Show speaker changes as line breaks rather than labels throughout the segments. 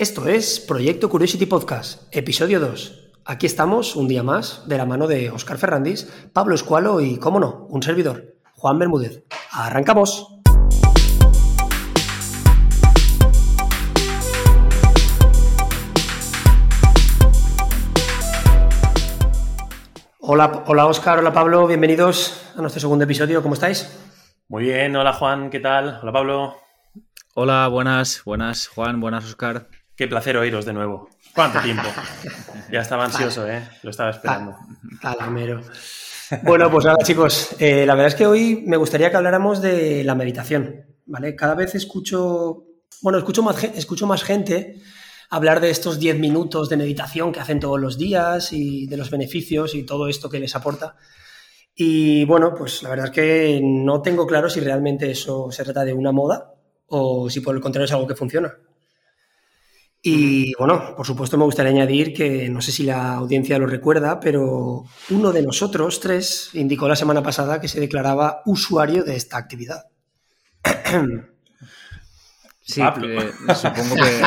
Esto es Proyecto Curiosity Podcast, episodio 2. Aquí estamos un día más de la mano de Oscar Ferrandis, Pablo Escualo y, cómo no, un servidor, Juan Bermúdez. ¡Arrancamos! Hola, hola Oscar, hola Pablo, bienvenidos a nuestro segundo episodio, ¿cómo estáis?
Muy bien, hola Juan, ¿qué tal? Hola Pablo.
Hola, buenas, buenas Juan, buenas Oscar.
Qué placer oíros de nuevo. ¿Cuánto tiempo? ya estaba ansioso, ¿eh? Lo estaba esperando.
Talamero. Bueno, pues nada, chicos. Eh, la verdad es que hoy me gustaría que habláramos de la meditación, ¿vale? Cada vez escucho, bueno, escucho más, escucho más gente hablar de estos 10 minutos de meditación que hacen todos los días y de los beneficios y todo esto que les aporta. Y bueno, pues la verdad es que no tengo claro si realmente eso se trata de una moda o si por el contrario es algo que funciona. Y bueno, por supuesto me gustaría añadir que no sé si la audiencia lo recuerda, pero uno de nosotros tres indicó la semana pasada que se declaraba usuario de esta actividad.
Sí, supongo que.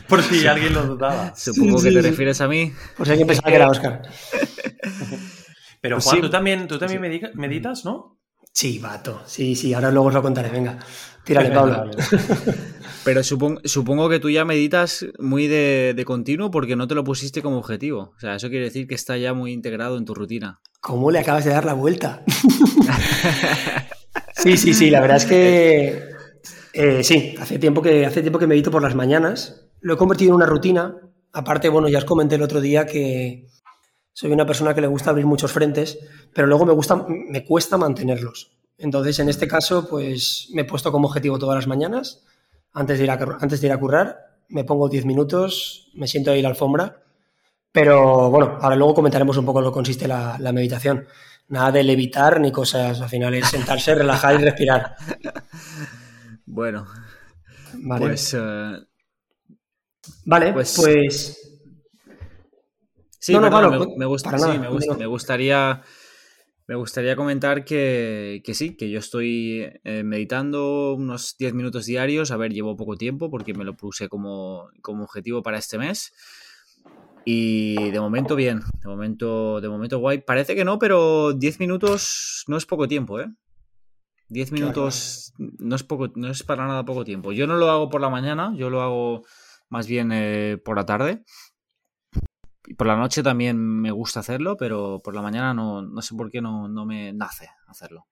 por si alguien lo dudaba.
Supongo que te refieres a mí.
Por si alguien pensaba que era Oscar.
Pero pues Juan, tú también, tú también meditas, ¿no?
Sí, vato. Sí, sí, ahora luego os lo contaré. Venga, tírale, Pablo.
Pero supongo, supongo que tú ya meditas muy de, continuo porque no te lo pusiste como objetivo. O sea, eso quiere decir que está ya muy integrado en tu rutina.
¿Cómo le acabas de dar la vuelta? sí, sí, sí, la verdad es que eh, sí, hace tiempo, que, hace tiempo que medito por las mañanas. Lo he convertido en una rutina. Aparte, bueno, ya os comenté el otro día que soy una persona que le gusta abrir muchos frentes, pero luego me, gusta, me cuesta mantenerlos. Entonces, en este caso, pues me he puesto como objetivo todas las mañanas antes de ir a, antes de ir a currar, me pongo 10 minutos, me siento ahí en la alfombra, pero bueno, ahora luego comentaremos un poco lo que consiste la, meditación. Nada de levitar ni cosas, al final es sentarse, relajar y respirar.
Bueno, vale. pues... Eh,
vale, pues... pues...
Sí, no, no, me, me, gusta, sí, me, gustaría me gustaría comentar que, sí, que yo estoy eh, meditando unos 10 minutos diarios. A ver, llevo poco tiempo porque me lo puse como, objetivo para este mes. Y de momento bien, de momento, de momento guay. Parece que no, pero 10 minutos no es poco tiempo, ¿eh? 10 minutos no es poco, no es para nada poco tiempo. Yo no lo hago por la mañana, yo lo hago más bien eh, por la tarde. Y por la noche también me gusta hacerlo, pero por la mañana no, no sé por qué no, no, me nace hacerlo.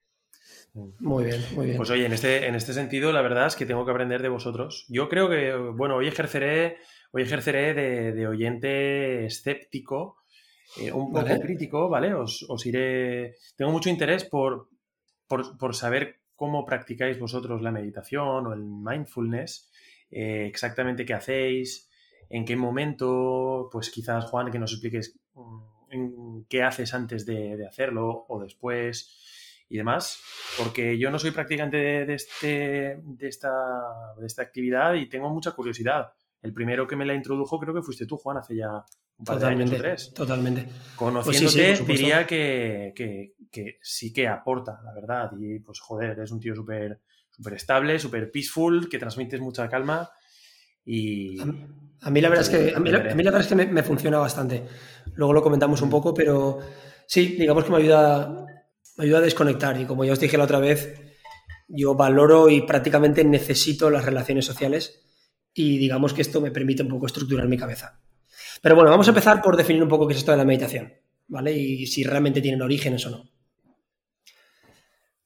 Muy bien, muy bien.
Pues oye, en este, en este sentido, la verdad es que tengo que aprender de vosotros. Yo creo que, bueno, hoy ejerceré, hoy ejerceré de, oyente escéptico, eh, un poco crítico, ¿vale? Os, os, iré. Tengo mucho interés por, por, por, saber cómo practicáis vosotros la meditación o el mindfulness, eh, exactamente qué hacéis, en qué momento, pues quizás Juan, que nos expliques mm, en qué haces antes de, hacerlo o después y demás, porque yo no soy practicante de, este, de, esta, de esta actividad y tengo mucha curiosidad. El primero que me la introdujo creo que fuiste tú, Juan, hace ya un par de años o tres.
Totalmente.
Conociéndote, pues diría que, que, sí que aporta, la verdad. Y pues joder, eres un tío súper súper estable, súper peaceful, que transmites mucha calma y...
A mí la verdad es que, a mí la, verdad es que me, funciona bastante. Luego lo comentamos un poco, pero sí, digamos que me ayuda, me ayuda a desconectar. Y como ya os dije la otra vez, yo valoro y prácticamente necesito las relaciones sociales y digamos que esto me permite un poco estructurar mi cabeza. Pero bueno, vamos a empezar por definir un poco qué es esto de la meditación, ¿vale? Y si realmente tienen orígenes o no.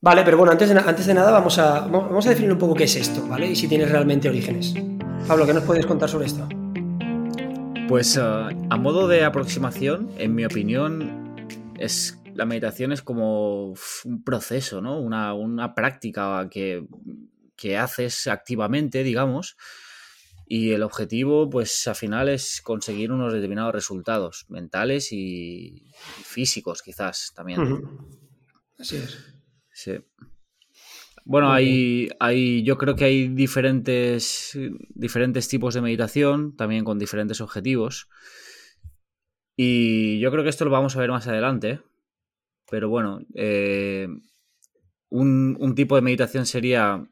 Vale, pero bueno, antes de, antes de nada vamos a, vamos a definir un poco qué es esto, ¿vale? Y si tiene realmente orígenes. Pablo, ¿qué nos puedes contar sobre esto?
Pues eh, a modo de aproximación, en mi opinión, es, la meditación es como un proceso, ¿no? Una, práctica que, haces activamente, digamos, y el objetivo, pues al final es conseguir unos determinados resultados mentales y físicos, quizás también.
Así es.
Sí. Bueno, hay, hay, yo creo que hay diferentes, diferentes tipos de meditación, también con diferentes objetivos. Y yo creo que esto lo vamos a ver más adelante. Pero bueno, eh, un, tipo de meditación sería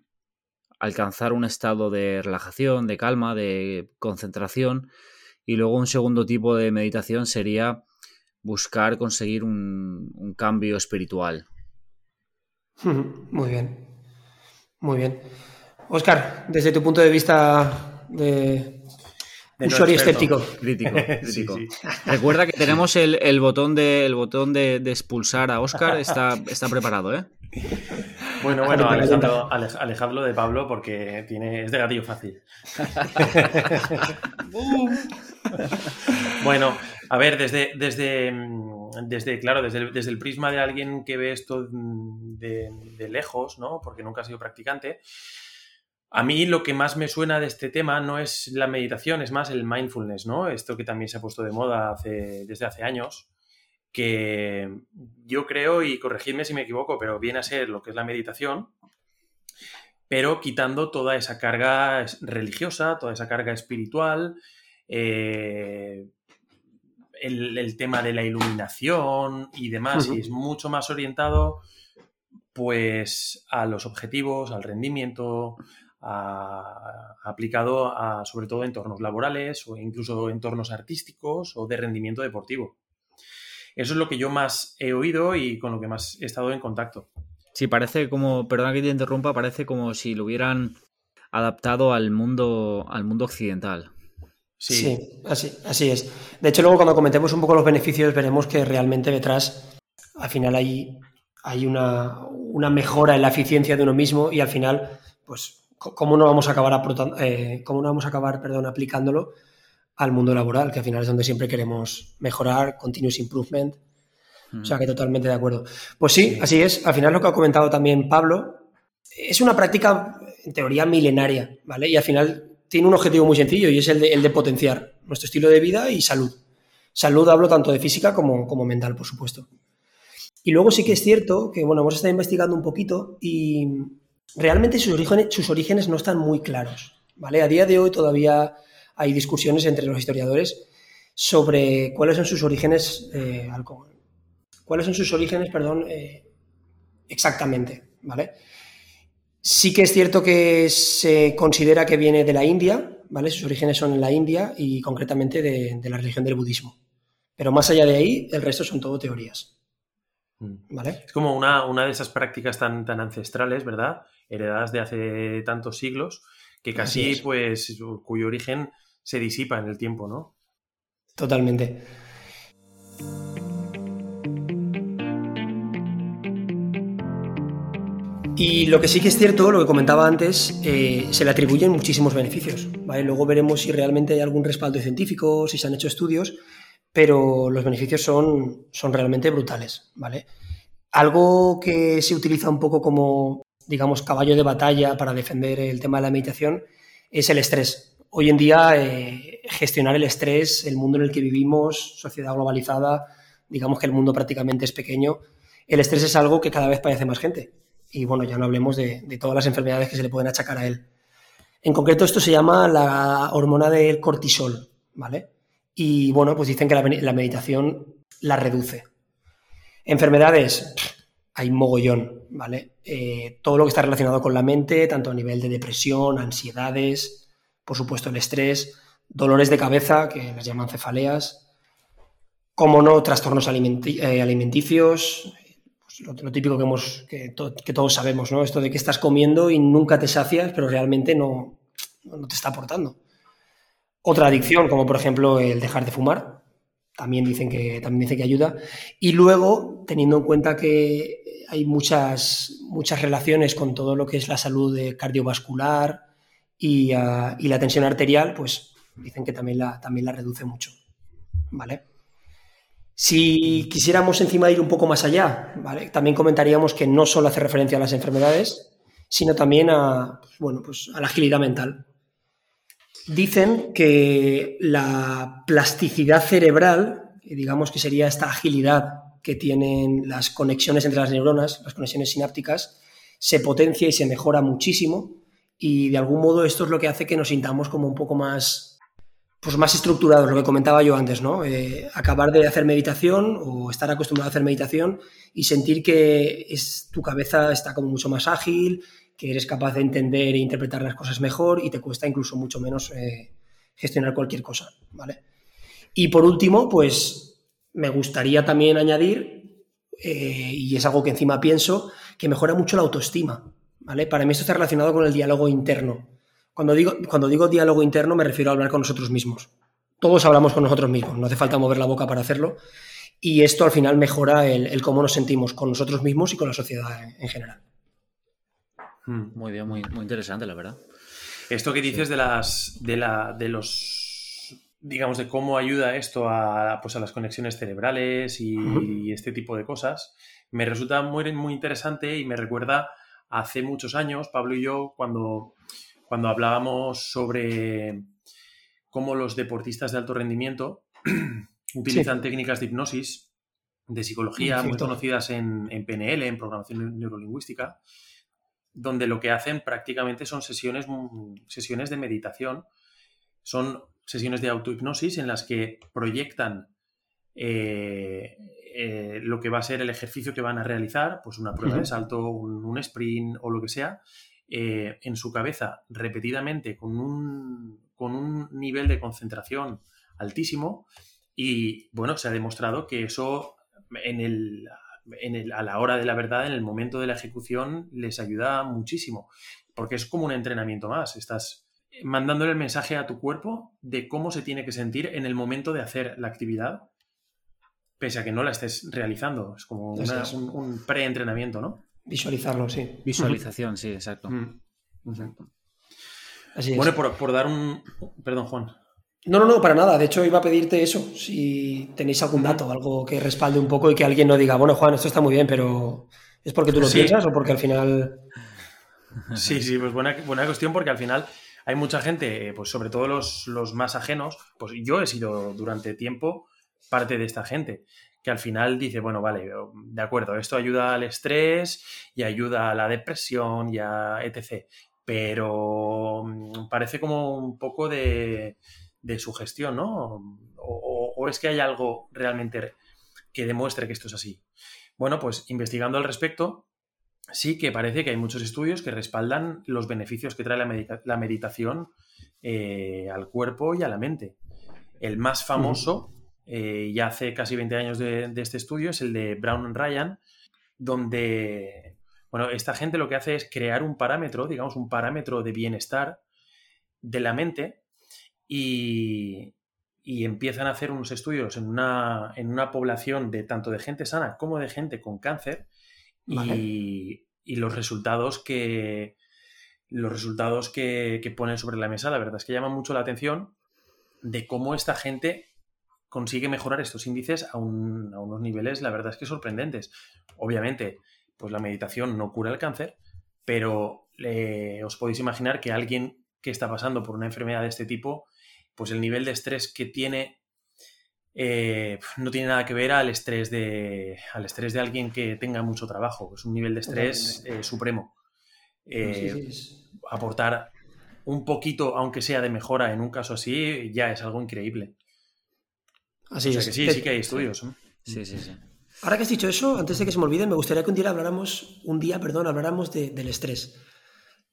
alcanzar un estado de relajación, de calma, de concentración. Y luego un segundo tipo de meditación sería buscar conseguir un, cambio espiritual.
Muy bien. Muy bien. Oscar, desde tu punto de vista de, usuario escéptico.
Crítico, crítico. Recuerda que tenemos el, botón, de, el botón de, expulsar a Oscar, está, está preparado, ¿eh?
Bueno, bueno, alejadlo, de Pablo porque tiene, es de gatillo fácil. bueno, a ver, desde, desde, desde claro, desde el, desde el, prisma de alguien que ve esto de, de, lejos, ¿no? Porque nunca ha sido practicante. A mí lo que más me suena de este tema no es la meditación, es más el mindfulness, ¿no? Esto que también se ha puesto de moda hace, desde hace años que yo creo, y corregidme si me equivoco, pero viene a ser lo que es la meditación, pero quitando toda esa carga religiosa, toda esa carga espiritual, eh, el, tema de la iluminación y demás, y es mucho más orientado pues a los objetivos, al rendimiento, aplicado a sobre todo entornos laborales o incluso entornos artísticos o de rendimiento deportivo. Eso es lo que yo más he oído y con lo que más he estado en contacto.
Sí, parece como, perdona que te interrumpa, parece como si lo hubieran adaptado al mundo, al mundo occidental.
Sí. así, así es. De hecho, luego cuando comentemos un poco los beneficios, veremos que realmente detrás, al final hay, hay una, mejora en la eficiencia de uno mismo y al final, pues, ¿cómo no vamos a acabar, eh, cómo no vamos a acabar perdón, aplicándolo al mundo laboral, que al final es donde siempre queremos mejorar, continuous improvement. O sea que totalmente de acuerdo. Pues sí, así es. Al final lo que ha comentado también Pablo, es una práctica en teoría milenaria, ¿vale? Y al final tiene un objetivo muy sencillo y es el de, potenciar nuestro estilo de vida y salud. Salud hablo tanto de física como, como mental, por supuesto. Y luego sí que es cierto que, bueno, hemos estado investigando un poquito y realmente sus orígenes, sus orígenes no están muy claros, ¿vale? A día de hoy todavía hay discusiones entre los historiadores sobre cuáles son sus orígenes, eh, cuáles son sus orígenes, perdón, eh, exactamente, ¿vale? Sí que es cierto que se considera que viene de la India, ¿vale? Sus orígenes son en la India y concretamente de, la religión del budismo. Pero más allá de ahí, el resto son todo teorías.
Mm. ¿Vale? Es como una, una de esas prácticas tan, tan ancestrales, ¿verdad? Heredadas de hace tantos siglos, que casi, pues, cuyo origen se disipa en el tiempo, ¿no?
Totalmente. Y lo que sí que es cierto, lo que comentaba antes, eh, se le atribuyen muchísimos beneficios. Luego veremos si realmente hay algún respaldo científico, si se han hecho estudios, pero los beneficios son, son realmente brutales. ¿vale? Algo que se utiliza un poco como, digamos, caballo de batalla para defender el tema de la meditación es el estrés hoy en día eh, gestionar el estrés, el mundo en el que vivimos, sociedad globalizada, digamos que el mundo prácticamente es pequeño, el estrés es algo que cada vez padece más gente. Y bueno, ya no hablemos de, todas las enfermedades que se le pueden achacar a él. En concreto, esto se llama la hormona del cortisol, ¿vale? Y bueno, pues dicen que la, meditación la reduce. Enfermedades, hay mogollón, ¿vale? Eh, todo lo que está relacionado con la mente, tanto a nivel de depresión, ansiedades, por supuesto el estrés, dolores de cabeza, que les llaman cefaleas, como no, trastornos eh, alimenticios, pues lo, típico que, hemos, que, todos sabemos, ¿no? Esto de que estás comiendo y nunca te sacias, pero realmente no, te está aportando. Otra adicción, como por ejemplo el dejar de fumar, también dicen que, también dicen que ayuda. Y luego, teniendo en cuenta que hay muchas, muchas relaciones con todo lo que es la salud cardiovascular, Ah, y, la tensión arterial, pues dicen que también la, también la reduce mucho. ¿Vale? Si quisiéramos encima ir un poco más allá, también comentaríamos que no solo hace referencia a las enfermedades, sino también a, bueno, pues a la agilidad mental. Dicen que la plasticidad cerebral, digamos que sería esta agilidad que tienen las conexiones entre las neuronas, las conexiones sinápticas, se potencia y se mejora muchísimo y de algún modo esto es lo que hace que nos sintamos como un poco más, pues más estructurados, lo que comentaba yo antes, ¿no? Eh, acabar de hacer meditación o estar acostumbrado a hacer meditación y sentir que es, tu cabeza está como mucho más ágil, que eres capaz de entender e interpretar las cosas mejor y te cuesta incluso mucho menos eh, gestionar cualquier cosa, ¿vale? Y por último, pues me gustaría también añadir, eh, y es algo que encima pienso, que mejora mucho la autoestima, ¿vale? Para mí esto está relacionado con el diálogo interno. Cuando digo, cuando digo diálogo interno me refiero a hablar con nosotros mismos. Todos hablamos con nosotros mismos, no hace falta mover la boca para hacerlo. Y esto al final mejora el, cómo nos sentimos con nosotros mismos y con la sociedad en, general.
Hmm, muy bien, muy, muy interesante, la verdad.
Esto que dices de las de la de los digamos de cómo ayuda esto a, pues a las conexiones cerebrales y, este tipo de cosas, me resulta muy, muy interesante y me recuerda hace muchos años, Pablo y yo, cuando, cuando hablábamos sobre cómo los deportistas de alto rendimiento utilizan técnicas de hipnosis, de psicología, muy conocidas en, PNL, en programación neurolingüística, donde lo que hacen prácticamente son sesiones, sesiones de meditación, son sesiones de autohipnosis en las que proyectan eh, eh, lo que va a ser el ejercicio que van a realizar, pues una prueba de salto, un, sprint o lo que sea, eh, en su cabeza repetidamente con un, con un nivel de concentración altísimo y bueno, se ha demostrado que eso en el, en el, a la hora de la verdad, en el momento de la ejecución, les ayuda muchísimo, porque es como un entrenamiento más. Estás mandándole el mensaje a tu cuerpo de cómo se tiene que sentir en el momento de hacer la actividad, pese a que no la estés realizando. Es como un, un pre-entrenamiento, ¿no?
Visualizarlo, sí.
Visualización, sí, exacto. Mm.
bueno, por, por, dar un... Perdón, Juan.
No, no, no, para nada. De hecho, iba a pedirte eso. Si tenéis algún dato, algo que respalde un poco y que alguien no diga, bueno, Juan, esto está muy bien, pero ¿es porque tú lo piensas o porque al final.
Sí, sí, pues buena, buena cuestión porque al final hay mucha gente, pues sobre todo los, los más ajenos, pues yo he sido durante tiempo parte de esta gente que al final dice, bueno, vale, de acuerdo, esto ayuda al estrés y ayuda a la depresión y a etc. Pero mm, parece como un poco de, de sugestión, ¿no? O, es que hay algo realmente que demuestre que esto es así. Bueno, pues investigando al respecto, sí que parece que hay muchos estudios que respaldan los beneficios que trae la, meditación eh, al cuerpo y a la mente. El más famoso, eh, ya hace casi 20 años de, este estudio, es el de Brown Ryan, donde, bueno, esta gente lo que hace es crear un parámetro, digamos, un parámetro de bienestar de la mente y, empiezan a hacer unos estudios en una, en una, población de tanto de gente sana como de gente con cáncer y, los resultados que los resultados que, ponen sobre la mesa, la verdad es que llaman mucho la atención de cómo esta gente consigue mejorar estos índices a, unos niveles, la verdad es que sorprendentes. Obviamente, pues la meditación no cura el cáncer, pero eh, os podéis imaginar que alguien que está pasando por una enfermedad de este tipo pues el nivel de estrés que tiene eh, no tiene nada que ver al estrés de al estrés de alguien que tenga mucho trabajo. Es un nivel de estrés eh, supremo. Aportar un poquito, aunque sea de mejora en un caso así, ya es algo increíble. Así es. que sí, sí que hay estudios.
Sí, sí, sí.
Ahora que has dicho eso, antes de que se me olvide, me gustaría que un día habláramos, un día, perdón, habláramos del estrés.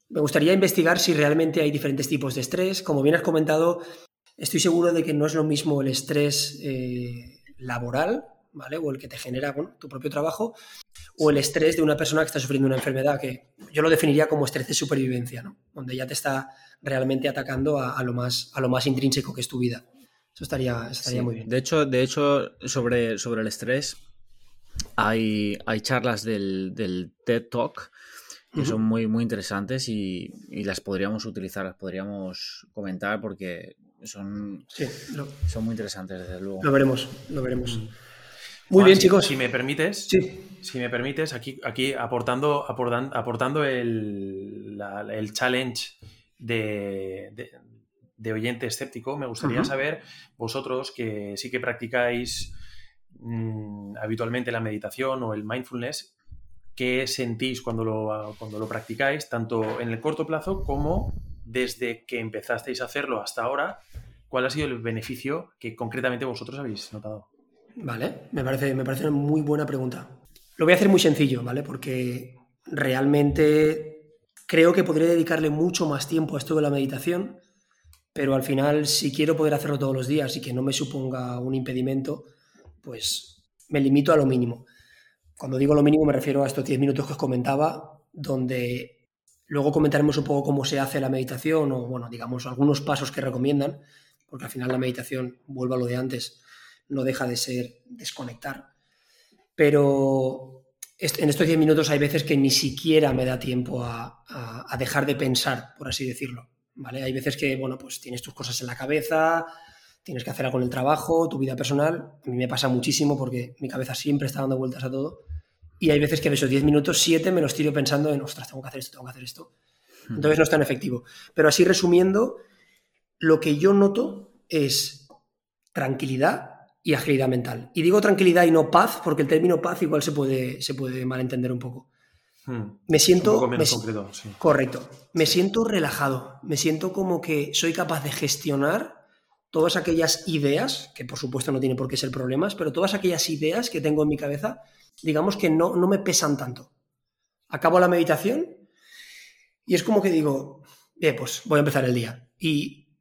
Me gustaría investigar si realmente hay diferentes tipos de estrés. Como bien has comentado, Estoy seguro de que no es lo mismo el estrés eh, laboral, ¿vale? O el que te genera tu propio trabajo, o el estrés de una persona que está sufriendo una enfermedad, que yo lo definiría como estrés de supervivencia, ¿no? Donde ya te está realmente atacando a, lo, más, a lo más intrínseco que es tu vida. Eso estaría, estaría muy bien.
De hecho, de hecho sobre, sobre el estrés, hay, hay charlas del, del TED Talk que son muy, muy interesantes y, y, las podríamos utilizar, las podríamos comentar porque son, son muy interesantes, desde luego.
Lo veremos, lo veremos. Mm. Muy bien, chicos.
Si me permites, si me permites, aquí, aquí aportando, aportando, el, el challenge de, de, oyente escéptico, me gustaría saber, vosotros que sí que practicáis mm, habitualmente la meditación o el mindfulness, qué sentís cuando lo, cuando lo practicáis, tanto en el corto plazo como desde que empezasteis a hacerlo hasta ahora, ¿cuál ha sido el beneficio que concretamente vosotros habéis notado?
Vale, me parece, me parece una muy buena pregunta. Lo voy a hacer muy sencillo, ¿vale? Porque realmente creo que podría dedicarle mucho más tiempo a esto de la meditación, pero al final, si quiero poder hacerlo todos los días y que no me suponga un impedimento, pues me limito a lo mínimo. Cuando digo lo mínimo me refiero a estos 10 minutos que os comentaba, donde luego comentaremos un poco cómo se hace la meditación o, bueno, digamos, algunos pasos que recomiendan, porque al final la meditación, vuelvo a lo de antes, no deja de ser desconectar. Pero en estos 10 minutos hay veces que ni siquiera me da tiempo a, a dejar de pensar, por así decirlo. ¿Vale? Hay veces que, bueno, pues tienes tus cosas en la cabeza, tienes que hacer algo en el trabajo, tu vida personal. A mí me pasa muchísimo porque mi cabeza siempre está dando vueltas a todo. Y hay veces que de esos 10 minutos, 7 me los tiro pensando en, ostras, tengo que hacer esto, tengo que hacer esto. Hmm. Entonces no es tan efectivo. Pero así resumiendo, lo que yo noto es tranquilidad y agilidad mental. Y digo tranquilidad y no paz, porque el término paz igual se puede, se puede malentender un poco. Hmm. Me siento. Correcto. Me siento relajado. Me siento como que soy capaz de gestionar todas aquellas ideas, que por supuesto no tienen por qué ser problemas, pero todas aquellas ideas que tengo en mi cabeza, digamos que no, no me pesan tanto. Acabo la meditación y es como que digo, bien, pues voy a empezar el día. Y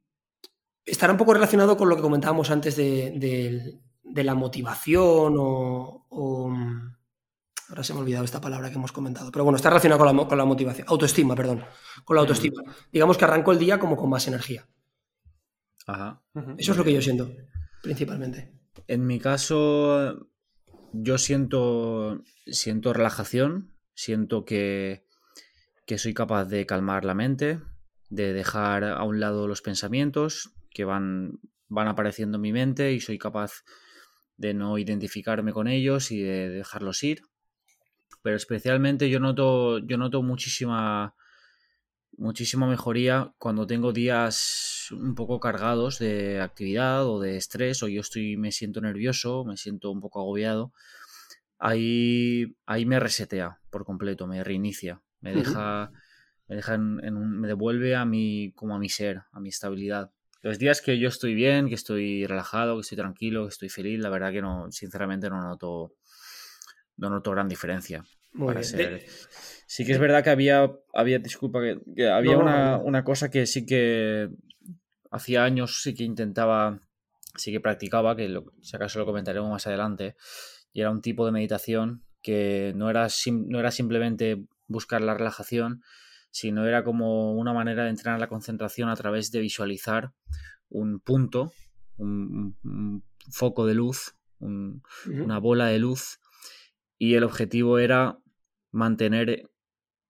estará un poco relacionado con lo que comentábamos antes de, la motivación o Ahora se me ha olvidado esta palabra que hemos comentado. Pero bueno, está relacionado con la, motivación. Autoestima, perdón. Con la autoestima. Digamos que arranco el día como con más energía. Ajá. Eso es lo que yo siento, principalmente.
En mi caso, yo siento, siento relajación, siento que, que soy capaz de calmar la mente, de dejar a un lado los pensamientos que van, van apareciendo en mi mente y soy capaz de no identificarme con ellos y de dejarlos ir pero especialmente yo noto, yo noto muchísima, muchísima mejoría cuando tengo días un poco cargados de actividad o de estrés o yo estoy, me siento nervioso, me siento un poco agobiado. Ahí, ahí me resetea por completo, me reinicia, me deja, me deja en, un, me devuelve a mi, como a mi ser, a mi estabilidad. Los días que yo estoy bien, que estoy relajado, que estoy tranquilo, que estoy feliz, la verdad que no, sinceramente no noto, no noto gran diferencia. Sí que es verdad que había, había disculpa, que, había una, cosa que sí que hacía años sí que intentaba, sí que practicaba, que si acaso lo comentaremos más adelante, y era un tipo de meditación que no era, no era simplemente buscar la relajación, sino era como una manera de entrenar la concentración a través de visualizar un punto, un, foco de luz, una bola de luz, y el objetivo era mantener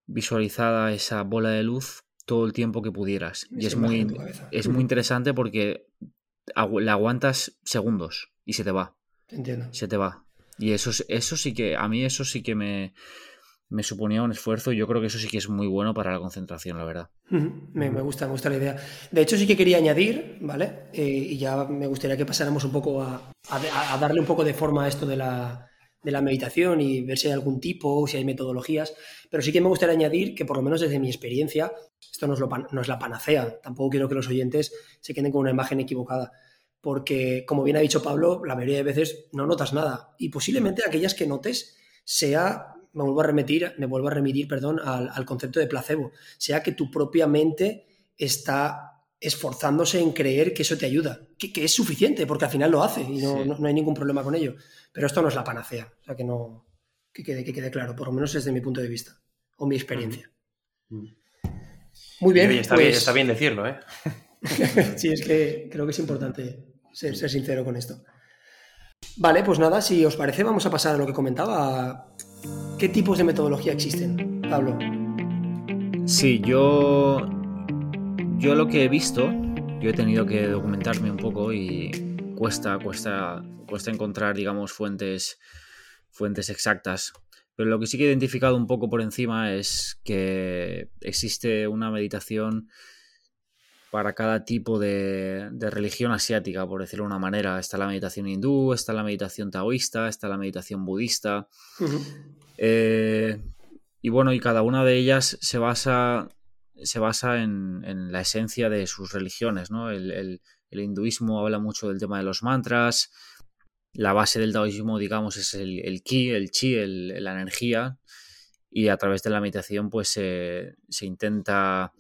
visualizada esa bola de luz todo el tiempo que pudieras. Y es muy, es muy interesante porque la aguantas segundos y se te va.
Entiendo.
Se te va. Y eso, eso sí que, a mí eso sí que me, me suponía un esfuerzo y yo creo que eso sí que es muy bueno para la concentración, la verdad.
Me, gusta, me gusta la idea. De hecho, sí que quería añadir, ¿vale? Eh, y ya me gustaría que pasáramos un poco a, a, darle un poco de forma a esto de la, de la meditación y ver si hay algún tipo o si hay metodologías, pero sí que me gustaría añadir que por lo menos desde mi experiencia, esto no es, lo, no es la panacea, tampoco quiero que los oyentes se queden con una imagen equivocada, porque como bien ha dicho Pablo, la mayoría de veces no notas nada y posiblemente aquellas que notes sea, me vuelvo a remitir, me vuelvo a remitir, perdón, al, al concepto de placebo, sea que tu propia mente está esforzándose en creer que eso te ayuda, que, es suficiente, porque al final lo hace y no, hay ningún problema con ello. Pero esto no es la panacea, o sea que no que quede, que quede claro, por lo menos desde mi punto de vista o mi experiencia. Muy bien,
está, bien pues está bien decirlo, ¿eh?
sí, es que creo que es importante ser, sincero con esto. Vale, pues nada, si os parece, vamos a pasar a lo que comentaba. ¿Qué tipos de metodología existen, Pablo?
Sí, yo yo lo que he visto, yo he tenido que documentarme un poco y cuesta, cuesta, cuesta encontrar, digamos, fuentes, fuentes exactas. Pero lo que sí que he identificado un poco por encima es que existe una meditación para cada tipo de, religión asiática, por decirlo de una manera. Está la meditación hindú, está la meditación taoísta, está la meditación budista. Eh, y bueno, y cada una de ellas se basa se basa en, la esencia de sus religiones, ¿no? El, hinduismo habla mucho del tema de los mantras, la base del taoísmo, digamos, es el, ki, el chi, la energía, y a través de la meditación pues se intenta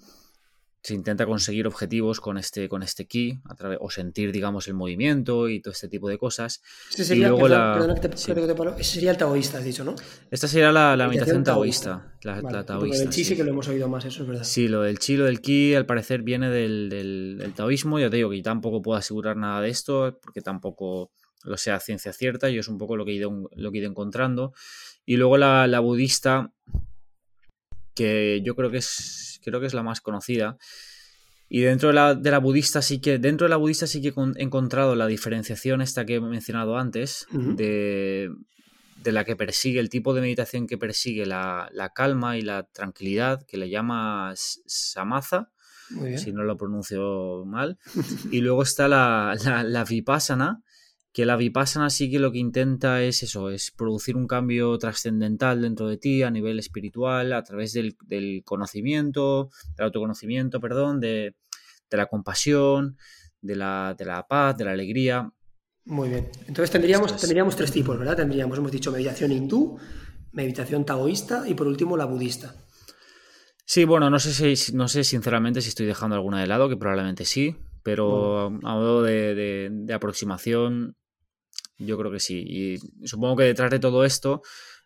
se intenta conseguir objetivos con este, con este a través, o sentir, digamos, el movimiento y todo este tipo de cosas.
Ese sería, el taoísta, has dicho, ¿no?
Esta sería la, meditación taoísta. La, taoísta
el chi sí. que lo hemos oído más, eso es verdad.
Sí, lo del chi, lo del ki, al parecer viene del, del, taoísmo. Ya te digo que tampoco puedo asegurar nada de esto, porque tampoco lo sea ciencia cierta, yo es un poco lo que he ido, lo que he ido encontrando. Y luego la, la budista, que yo creo que es, creo que es la más conocida. Y dentro de la, de la budista sí que, dentro de la budista sí que he encontrado la diferenciación esta que he mencionado antes, de, de, la que persigue, el tipo de meditación que persigue la, la calma y la tranquilidad, que le llama samatha, si no lo pronuncio mal. y luego está la, la, la vipassana, que la vipassana sí que lo que intenta es eso, es producir un cambio trascendental dentro de ti a nivel espiritual, a través del, conocimiento, del autoconocimiento, perdón, de, la compasión, de la, de la, paz, de la alegría.
Muy bien. Entonces tendríamos, tendríamos tres tipos, ¿verdad? Tendríamos, hemos dicho, meditación hindú, meditación taoísta y por último la budista.
Sí, bueno, no sé si, no sé sinceramente si estoy dejando alguna de lado, que probablemente sí, pero a modo de, de, aproximación, yo creo que sí. Y supongo que detrás de todo esto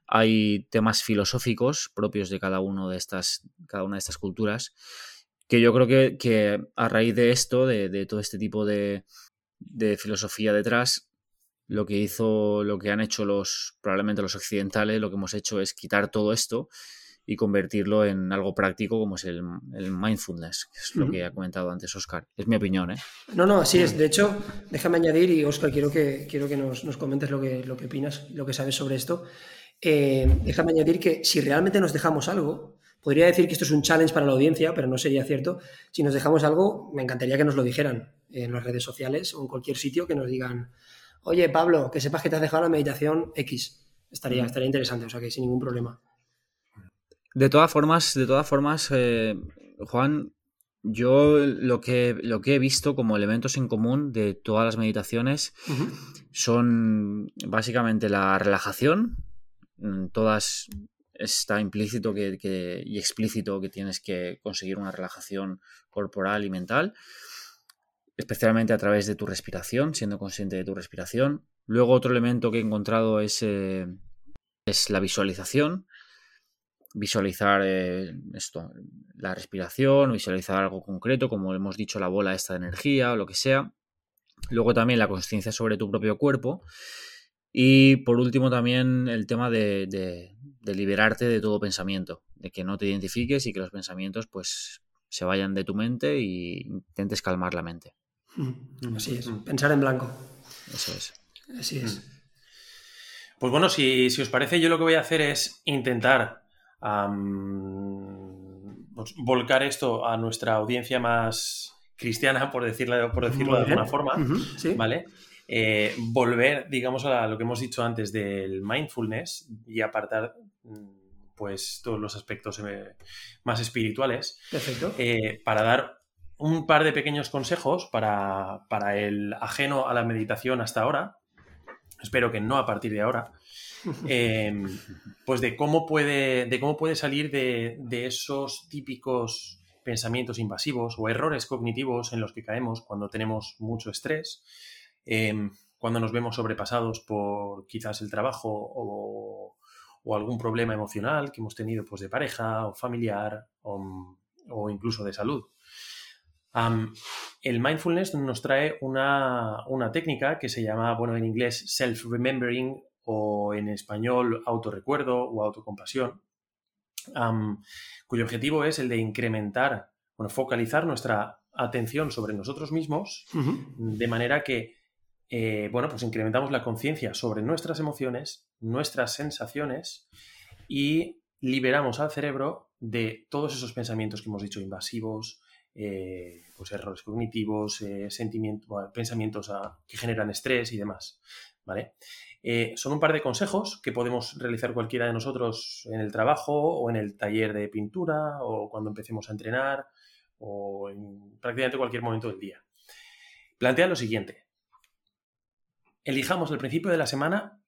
hay temas filosóficos propios de cada, uno de estas, cada una de estas culturas, que yo creo que, a raíz de esto, de, todo este tipo de, de, filosofía detrás, lo que hizo, lo que han hecho los, probablemente los occidentales, lo que hemos hecho es quitar todo esto y convertirlo en algo práctico como es el, mindfulness, que es lo que ha comentado antes Oscar. Es mi opinión, ¿eh?
No, no, así es. De hecho, déjame añadir, y Oscar, quiero que, quiero que nos, comentes lo que, lo que opinas, lo que sabes sobre esto. Eh, déjame añadir que si realmente nos dejamos algo, podría decir que esto es un challenge para la audiencia, pero no sería cierto. Si nos dejamos algo, me encantaría que nos lo dijeran en las redes sociales o en cualquier sitio, que nos digan, oye, Pablo, que sepas que te has dejado la meditación X. Estaría, estaría interesante, o sea que sin ningún problema.
De todas formas, de todas formas, eh, Juan, yo lo que, lo que he visto como elementos en común de todas las meditaciones son básicamente la relajación. Mm, todas está implícito que, y explícito que tienes que conseguir una relajación corporal y mental, especialmente a través de tu respiración, siendo consciente de tu respiración. Luego otro elemento que he encontrado es, eh, es la visualización visualizar eh, esto, la respiración, visualizar algo concreto, como hemos dicho, la bola esta de energía o lo que sea. Luego también la conciencia sobre tu propio cuerpo. Y por último también el tema de, de, liberarte de todo pensamiento, de que no te identifiques y que los pensamientos pues se vayan de tu mente y intentes calmar la mente.
Mm, así es, pensar en blanco.
Eso es.
Así es. Mm.
Pues bueno, si, si os parece, yo lo que voy a hacer es intentar pues, volcar esto a nuestra audiencia más cristiana, por decirlo, por decirlo de alguna forma, ¿vale? Eh, volver, digamos, a lo que hemos dicho antes del mindfulness y apartar pues todos los aspectos eh, más espirituales eh, para dar un par de pequeños consejos para, para el ajeno a la meditación hasta ahora, espero que no a partir de ahora, Em, pues de cómo puede, de cómo puede salir de, esos típicos pensamientos invasivos o errores cognitivos en los que caemos cuando tenemos mucho estrés, em, cuando nos vemos sobrepasados por quizás el trabajo o, algún problema emocional que hemos tenido pues, de pareja o familiar o, incluso de salud. el mindfulness nos trae una, una, técnica que se llama, bueno, en inglés self-remembering o en español autorrecuerdo o autocompasión, cuyo objetivo es el de incrementar, bueno, focalizar nuestra atención sobre nosotros mismos de manera que, eh, bueno, pues incrementamos la conciencia sobre nuestras emociones, nuestras sensaciones y liberamos al cerebro de todos esos pensamientos que hemos dicho invasivos, eh, pues errores cognitivos, eh, sentimientos, pensamientos ah, que generan estrés y demás. ¿Vale? Eh, son un par de consejos que podemos realizar cualquiera de nosotros en el trabajo o en el taller de pintura o cuando empecemos a entrenar o en prácticamente cualquier momento del día. Plantea lo siguiente. Elijamos al principio de la semana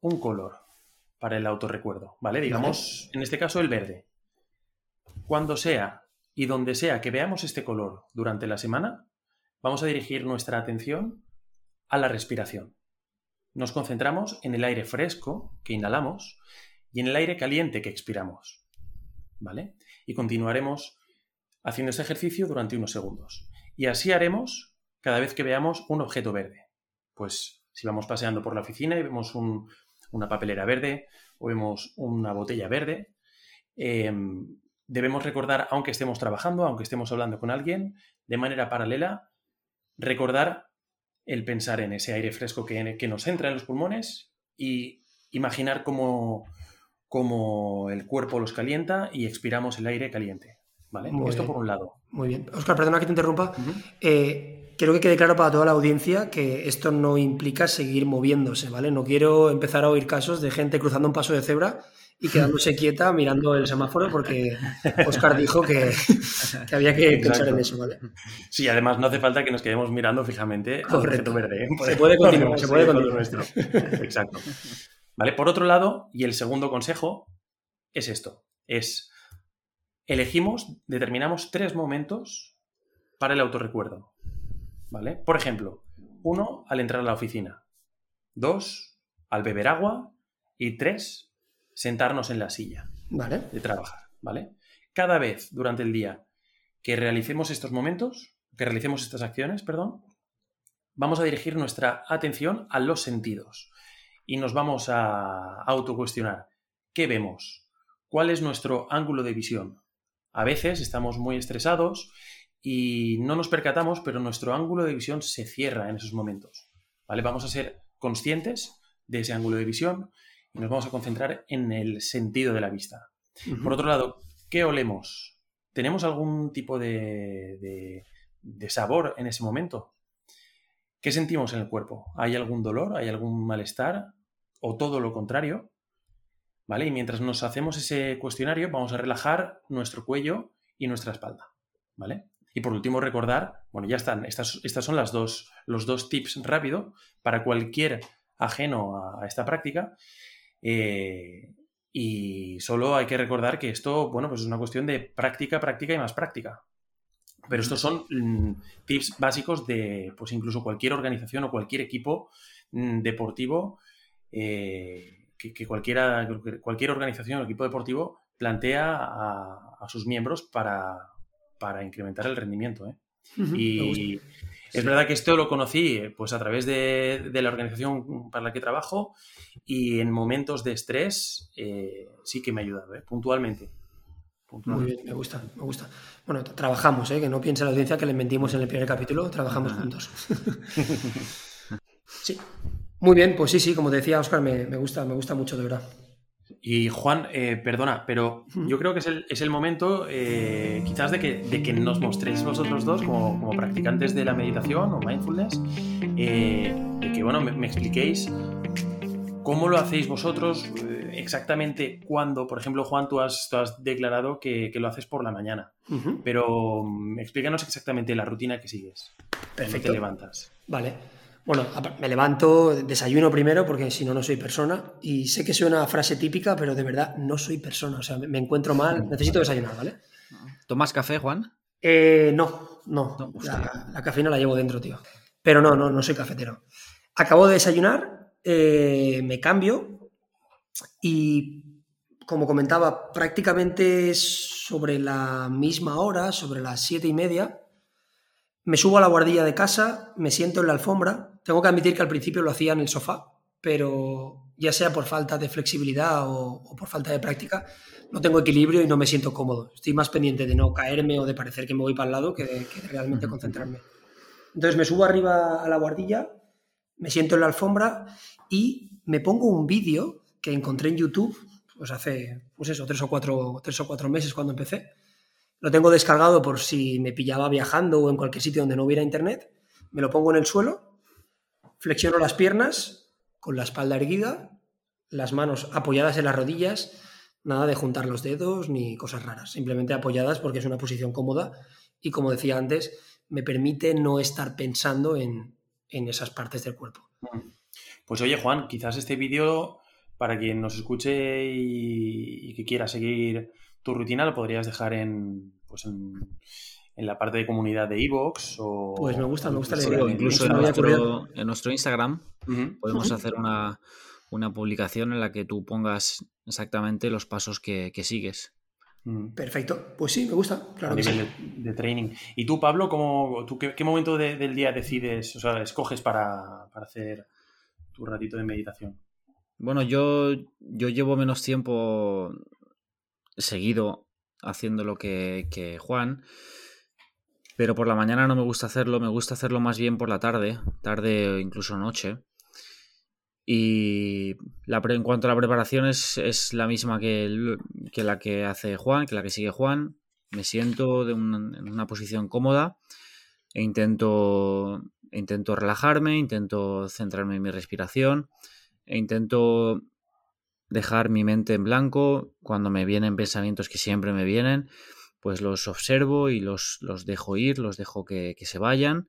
un color. para el autorrecuerdo, ¿vale? Digamos, en este caso el verde. Cuando sea y donde sea que veamos este color durante la semana, vamos a dirigir nuestra atención a la respiración. Nos concentramos en el aire fresco que inhalamos y en el aire caliente que expiramos. ¿Vale? Y continuaremos haciendo este ejercicio durante unos segundos. Y así haremos cada vez que veamos un objeto verde. Pues si vamos paseando por la oficina y vemos una papelera verde o vemos una botella verde, em, debemos recordar, aunque estemos trabajando, aunque estemos hablando con alguien, de manera paralela, recordar el pensar en ese aire fresco que, que nos entra en los pulmones y imaginar cómo, cómo, el cuerpo los calienta y expiramos el aire caliente. ¿Vale? Esto por un lado.
Muy bien. Oscar, perdona que te interrumpa. Eh, quiero que quede claro para toda la audiencia que esto no implica seguir moviéndose, ¿vale? No quiero empezar a oír casos de gente cruzando un paso de cebra y quedándose quieta mirando el semáforo porque Oscar dijo que, había que pensar en eso, ¿vale?
Sí, además no hace falta que nos quedemos mirando fijamente al objeto verde. ¿eh?
Se puede continuar, se puede continuar. Nuestro.
Exacto. ¿Vale? Por otro lado, y el segundo consejo es esto, es elegimos, determinamos tres momentos para el autorrecuerdo. ¿Vale? Por ejemplo, uno, al entrar a la oficina. Dos, al beber agua. Y tres, sentarnos en la silla
vale.
de trabajar, ¿vale? Cada vez durante el día que realicemos estos momentos, que realicemos estas acciones, perdón, vamos a dirigir nuestra atención a los sentidos y nos vamos a autocuestionar. ¿Qué vemos? ¿Cuál es nuestro ángulo de visión? A veces estamos muy estresados y no nos percatamos, pero nuestro ángulo de visión se cierra en esos momentos. ¿Vale? Vamos a ser conscientes de ese ángulo de visión nos vamos a concentrar en el sentido de la vista. Por otro lado, ¿qué olemos? ¿Tenemos algún tipo de, sabor en ese momento? ¿Qué sentimos en el cuerpo? ¿Hay algún dolor? ¿Hay algún malestar? ¿O todo lo contrario? ¿Vale? Y mientras nos hacemos ese cuestionario, vamos a relajar nuestro cuello y nuestra espalda. ¿Vale? Y por último, recordar, bueno, ya están, estas, estas son las dos, los dos tips rápido para cualquier ajeno a esta práctica. Eh, y solo hay que recordar que esto, bueno, pues es una cuestión de práctica, práctica y más práctica. Pero estos son mm, tips básicos de, pues incluso cualquier organización o cualquier equipo mm, deportivo eh, que, cualquiera, cualquier organización o equipo deportivo plantea a, sus miembros para, para, incrementar el rendimiento. ¿eh? y, es verdad que esto lo conocí pues a través de, la organización para la que trabajo y en momentos de estrés eh, sí que me ha ayudado, ¿eh? puntualmente.
Muy bien, me gusta, me gusta. Bueno, trabajamos, ¿eh? que no piense la audiencia que le mentimos en el primer capítulo, trabajamos juntos. sí. Muy bien, pues sí, sí, como te decía Oscar, me, me gusta, me gusta mucho, de verdad.
Y Juan, eh, perdona, pero yo creo que es el, momento eh, quizás de que, de que, nos mostréis vosotros dos como, practicantes de la meditación o mindfulness, eh, de que bueno, me, expliquéis cómo lo hacéis vosotros, exactamente cuándo, por ejemplo, Juan, tú has, has declarado que, que, lo haces por la mañana, pero mm, explícanos exactamente la rutina que sigues.
Perfecto.
te levantas.
Vale. Bueno, me levanto, desayuno primero porque si no, no soy persona. Y sé que suena frase típica, pero de verdad no soy persona. O sea, me encuentro mal, necesito desayunar, ¿vale?
¿Tomas café, Juan?
Eh, no, no. la, cafeína la llevo dentro, tío. Pero no, no, no soy cafetero. Acabo de desayunar, eh, me cambio y, como comentaba, prácticamente sobre la misma hora, sobre las siete y media, me subo a la guardilla de casa, me siento en la alfombra. Tengo que admitir que al principio lo hacía en el sofá, pero ya sea por falta de flexibilidad o, por falta de práctica, no tengo equilibrio y no me siento cómodo. Estoy más pendiente de no caerme o de parecer que me voy para el lado que de, realmente concentrarme. Entonces me subo arriba a la guardilla, me siento en la alfombra y me pongo un vídeo que encontré en YouTube, pues hace, pues eso, tres o cuatro, tres o cuatro meses cuando empecé, lo tengo descargado por si me pillaba viajando o en cualquier sitio donde no hubiera internet. Me lo pongo en el suelo, flexiono las piernas con la espalda erguida, las manos apoyadas en las rodillas, nada de juntar los dedos ni cosas raras, simplemente apoyadas porque es una posición cómoda y como decía antes, me permite no estar pensando en, en esas partes del cuerpo.
Pues oye Juan, quizás este vídeo para quien nos escuche y, que quiera seguir tu rutina, lo podrías dejar en, pues en, la parte de comunidad de Evox o...
Pues me gusta, me gusta la
idea. incluso en nuestro, en nuestro, Instagram podemos hacer una, publicación en la que tú pongas exactamente los pasos que, sigues.
Perfecto, pues sí, me gusta, claro.
de, training. ¿Y tú, Pablo, cómo, tú, qué, momento del día decides, o sea, escoges para, para hacer tu ratito de meditación?
Bueno, yo, yo llevo menos tiempo seguido haciendo lo que, que Juan, pero por la mañana no me gusta hacerlo, me gusta hacerlo más bien por la tarde, tarde o incluso noche. Y la en cuanto a la preparación es, es la misma que, que, la que hace Juan, que la que sigue Juan. Me siento de en una posición cómoda e intento, intento relajarme, intento centrarme en mi respiración e intento dejar mi mente en blanco cuando me vienen pensamientos que siempre me vienen, pues los observo y los, los dejo ir, los dejo que, se vayan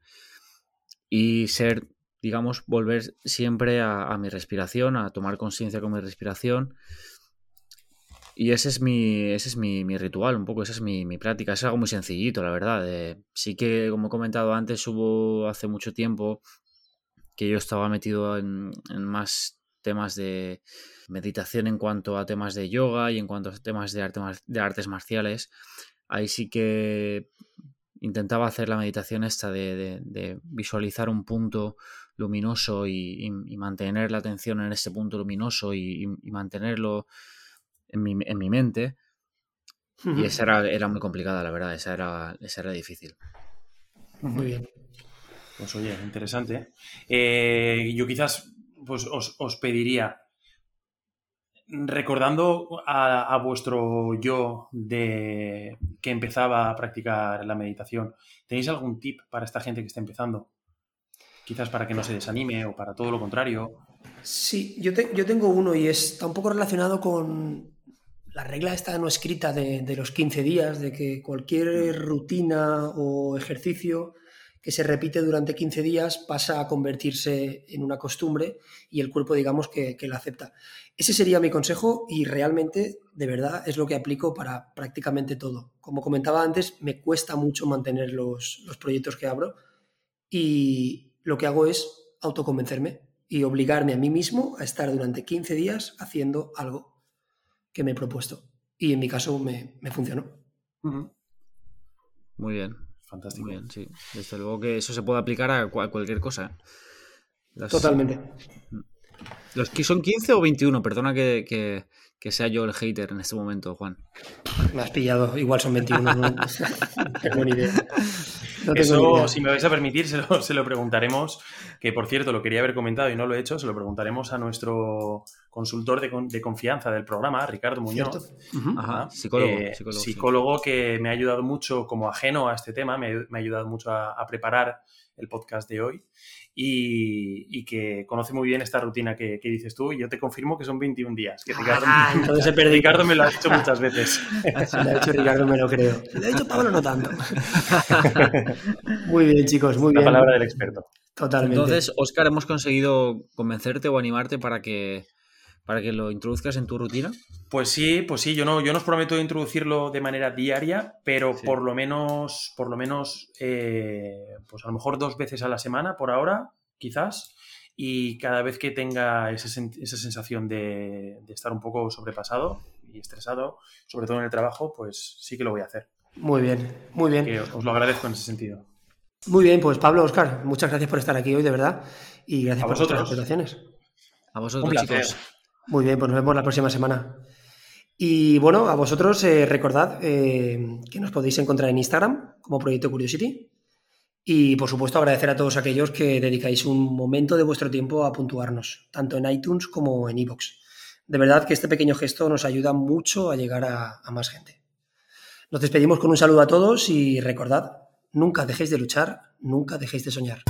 y ser, digamos, volver siempre a, mi respiración, a tomar conciencia con mi respiración. Y ese es mi, ese es mi, ritual, un poco, esa es mi, práctica. Es algo muy sencillito, la verdad. sí que, como he comentado antes, hubo hace mucho tiempo que yo estaba metido en, en más temas de meditación en cuanto a temas de yoga y en cuanto a temas de, de artes marciales. Ahí sí que intentaba hacer la meditación esta de, visualizar un punto luminoso y, mantener la atención en ese punto luminoso y, mantenerlo en mi, en mi mente. Y esa era, era, muy complicada, la verdad, esa era, esa era difícil.
Muy bien.
Pues oye, interesante. Eh, yo quizás pues os, pediría, recordando a, vuestro yo de que empezaba a practicar la meditación, ¿tenéis algún tip para esta gente que está empezando? Quizás para que no se desanime o para todo lo contrario.
Sí, yo, yo tengo uno y está un poco relacionado con la regla esta no escrita de, de los 15 días, de que cualquier rutina o ejercicio que se repite durante 15 días pasa a convertirse en una costumbre y el cuerpo digamos que, que la acepta. Ese sería mi consejo y realmente de verdad es lo que aplico para prácticamente todo. Como comentaba antes, me cuesta mucho mantener los, los proyectos que abro y lo que hago es autoconvencerme y obligarme a mí mismo a estar durante 15 días haciendo algo que me he propuesto. Y en mi caso me, me funcionó.
Muy bien. Fantástico. bien, sí. Desde luego que eso se puede aplicar a, cualquier cosa.
¿eh? Totalmente.
¿Los que son 15 o 21? Perdona que, sea yo el hater en este momento, Juan.
Me has pillado, igual son 21. no tengo ni idea.
Eso, si me vais a permitir, se lo, preguntaremos, que por cierto lo quería haber comentado y no lo he hecho, se lo preguntaremos a nuestro consultor de, confianza del programa, Ricardo Muñoz, psicólogo, que me ha ayudado mucho como ajeno a este tema, me, ha ayudado mucho a, preparar el podcast de hoy y, que conoce muy bien esta rutina que, dices tú y yo te confirmo que son 21 días. Que Ricardo,
ah, entonces
Ricardo me lo ha dicho muchas veces.
Si lo ha dicho Ricardo me lo creo. lo ha dicho Pablo no tanto. muy bien chicos, muy bien.
La palabra del experto.
Totalmente.
Entonces, Oscar, hemos conseguido convencerte o animarte para que para que lo introduzcas en tu rutina?
Pues sí, pues sí, yo no, yo no os prometo introducirlo de manera diaria, pero por lo menos, por lo menos, eh, pues a lo mejor dos veces a la semana por ahora, quizás, y cada vez que tenga esa, sensación de, estar un poco sobrepasado y estresado, sobre todo en el trabajo, pues sí que lo voy a hacer.
Muy bien, muy bien.
os lo agradezco en ese sentido.
Muy bien, pues Pablo, Oscar, muchas gracias por estar aquí hoy, de verdad, y gracias por vuestras presentaciones.
A vosotros, chicos.
Muy bien, pues nos vemos la próxima semana. Y bueno, a vosotros eh, recordad eh, que nos podéis encontrar en Instagram como Proyecto Curiosity. Y por supuesto agradecer a todos aquellos que dedicáis un momento de vuestro tiempo a puntuarnos, tanto en iTunes como en iVoox. De verdad que este pequeño gesto nos ayuda mucho a llegar a, a más gente. Nos despedimos con un saludo a todos y recordad, nunca dejéis de luchar, nunca dejéis de soñar.